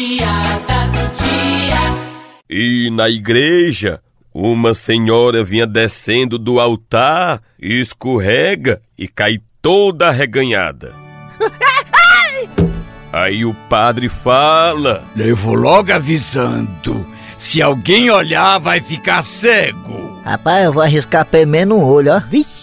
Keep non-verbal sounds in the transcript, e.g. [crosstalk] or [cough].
piada do dia. E na igreja, uma senhora vinha descendo do altar, escorrega e cai toda arreganhada. [laughs] Aí o padre fala: Eu vou logo avisando. Se alguém olhar, vai ficar cego. Rapaz, eu vou arriscar pelo menos um olho, ó. Vixe.